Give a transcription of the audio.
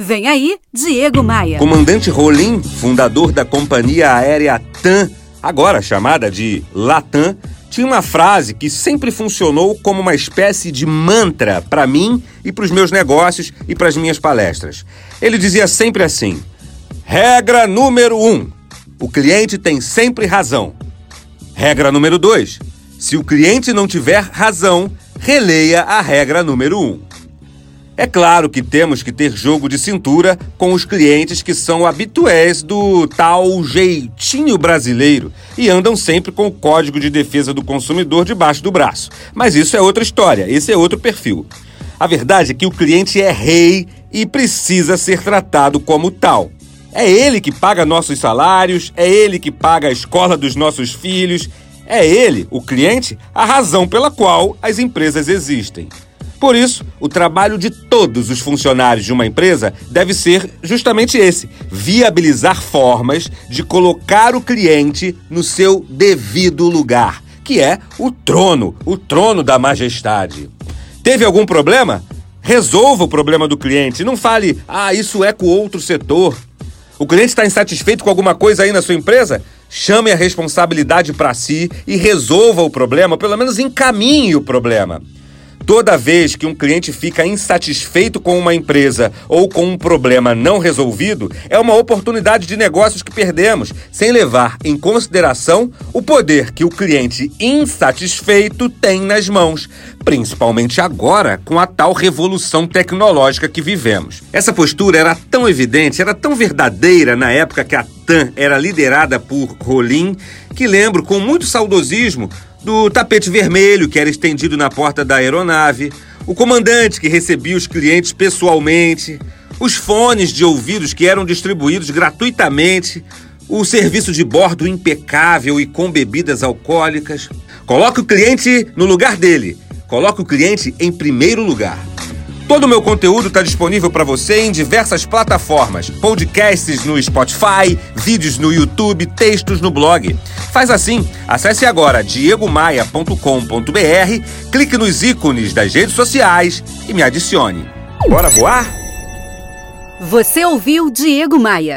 Vem aí, Diego Maia. Comandante Rolim, fundador da companhia aérea TAM, agora chamada de Latam, tinha uma frase que sempre funcionou como uma espécie de mantra para mim e para os meus negócios e para as minhas palestras. Ele dizia sempre assim: regra número um, o cliente tem sempre razão. Regra número dois, se o cliente não tiver razão, releia a regra número um. É claro que temos que ter jogo de cintura com os clientes que são habitués do tal jeitinho brasileiro e andam sempre com o Código de Defesa do Consumidor debaixo do braço. Mas isso é outra história, esse é outro perfil. A verdade é que o cliente é rei e precisa ser tratado como tal. É ele que paga nossos salários, é ele que paga a escola dos nossos filhos, é ele, o cliente, a razão pela qual as empresas existem. Por isso, o trabalho de todos os funcionários de uma empresa deve ser justamente esse: viabilizar formas de colocar o cliente no seu devido lugar, que é o trono, o trono da majestade. Teve algum problema? Resolva o problema do cliente. Não fale, ah, isso é com outro setor. O cliente está insatisfeito com alguma coisa aí na sua empresa? Chame a responsabilidade para si e resolva o problema, pelo menos encaminhe o problema. Toda vez que um cliente fica insatisfeito com uma empresa ou com um problema não resolvido, é uma oportunidade de negócios que perdemos, sem levar em consideração o poder que o cliente insatisfeito tem nas mãos, principalmente agora com a tal revolução tecnológica que vivemos. Essa postura era tão evidente, era tão verdadeira na época que a TAM era liderada por Rolim, que lembro com muito saudosismo do tapete vermelho que era estendido na porta da aeronave, o comandante que recebia os clientes pessoalmente, os fones de ouvidos que eram distribuídos gratuitamente, o serviço de bordo impecável e com bebidas alcoólicas. Coloque o cliente no lugar dele. Coloque o cliente em primeiro lugar. Todo o meu conteúdo está disponível para você em diversas plataformas: podcasts no Spotify, vídeos no YouTube, textos no blog. Faz assim, acesse agora diegomaia.com.br, clique nos ícones das redes sociais e me adicione. Bora voar? Você ouviu Diego Maia.